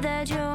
that you